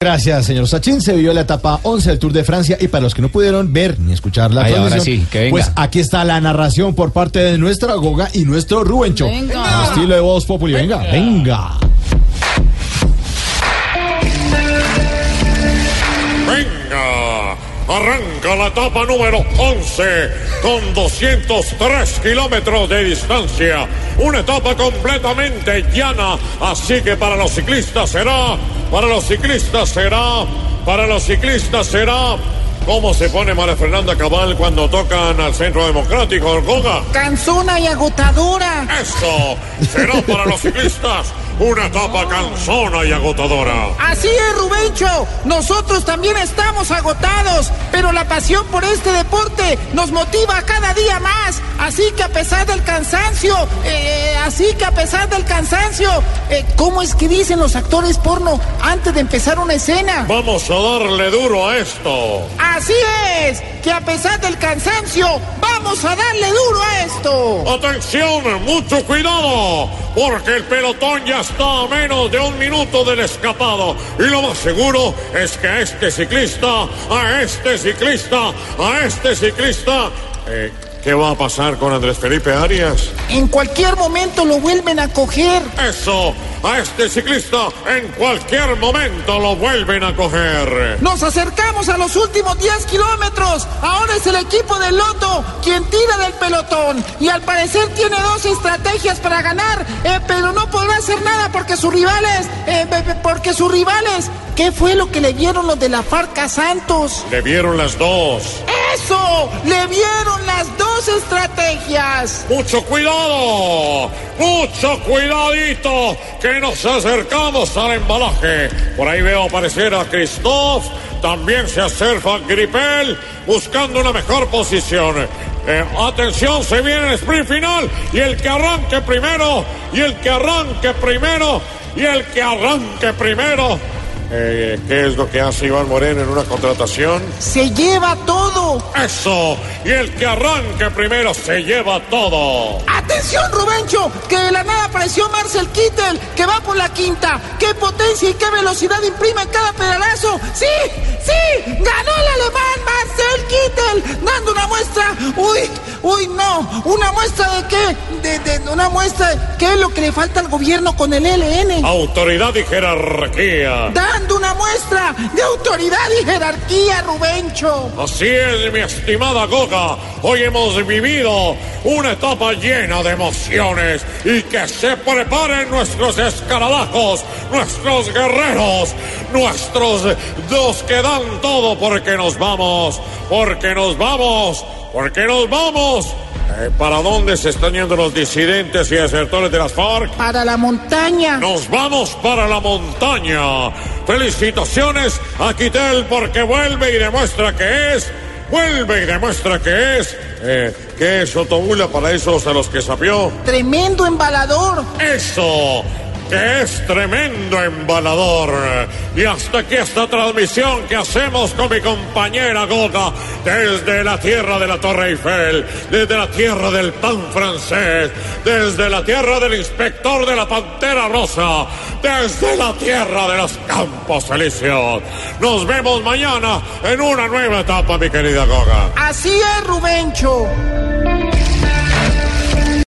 Gracias, señor Sachin. Se vio la etapa 11 del Tour de Francia y para los que no pudieron ver ni escuchar la Ay, ahora transmisión, sí, que venga. pues aquí está la narración por parte de nuestra Goga y nuestro Rubencho. Venga. Estilo de voz populi. Venga, venga. Venga, arranca la etapa número 11 con 203 kilómetros de distancia. Una etapa completamente llana, así que para los ciclistas será, para los ciclistas será, para los ciclistas será. ¿Cómo se pone María Fernanda Cabal cuando tocan al Centro Democrático, Goga? Cansona y agotadora. Eso será para los ciclistas una etapa cansona y agotadora. Así es, Rubencho. Nosotros también estamos agotados, pero la pasión por este deporte nos motiva cada día más. Así que a pesar del cansancio, eh, así que a pesar del cansancio, eh, ¿cómo es que dicen los actores porno antes de empezar una escena? Vamos a darle duro a esto. Así es, que a pesar del cansancio, vamos a darle duro a esto. Atención, mucho cuidado, porque el pelotón ya está a menos de un minuto del escapado. Y lo más seguro es que a este ciclista, a este ciclista, a este ciclista... eh, ¿Qué va a pasar con Andrés Felipe Arias? En cualquier momento lo vuelven a coger. Eso, a este ciclista en cualquier momento lo vuelven a coger. Nos acercamos a los últimos 10 kilómetros. Ahora es el equipo del Loto quien tira del pelotón. Y al parecer tiene dos estrategias para ganar. eh, pero no podrá hacer nada porque sus rivales. eh, porque sus rivales. ¿Qué fue lo que le vieron los de la Farca Santos? Le vieron las dos. ¡Eso! ¡Le vieron estrategias! Mucho cuidado, mucho cuidadito, que nos acercamos al embalaje. Por ahí veo aparecer a Christoph, también se acerca Gripel, buscando una mejor posición. Eh, atención, se viene el sprint final y el que arranque primero, y el que arranque primero, y el que arranque primero. Eh, ¿Qué es lo que hace Iván Moreno en una contratación? ¡Se lleva todo! Eso, y el que arranque primero se lleva todo. ¡Atención, Rubencho! Que de la nada apareció Marcel Kittel, que va por la quinta. ¡Qué potencia y qué velocidad imprime en cada pedalazo! ¡Sí! ¡Sí! ¡Ganó el alemán Marcel Kittel! ¡Uy! ¡Uy, no! ¿Una muestra de qué? De, de una muestra de qué es lo que le falta al gobierno con el LN. Autoridad y jerarquía. Dando una muestra de autoridad y jerarquía, Rubencho. Así es, mi estimada Goga. Hoy hemos vivido una etapa llena de emociones y que se preparen nuestros escarabajos, nuestros guerreros, nuestros dos que dan todo porque nos vamos, porque nos vamos, porque nos vamos. Eh, ¿Para dónde se están yendo los disidentes y desertores de las FARC? Para la montaña. Nos vamos para la montaña. Felicitaciones a Quitel porque vuelve y demuestra que es. Vuelve y demuestra que es. Eh, ¿Qué es Otobula para esos a los que sapió? Tremendo embalador. Eso. Que es tremendo embalador. Y hasta aquí esta transmisión que hacemos con mi compañera Goga desde la tierra de la Torre Eiffel, desde la tierra del pan francés, desde la tierra del inspector de la Pantera Rosa, desde la tierra de los Campos Elíseos. Nos vemos mañana en una nueva etapa, mi querida Goga. Así es, Rubencho.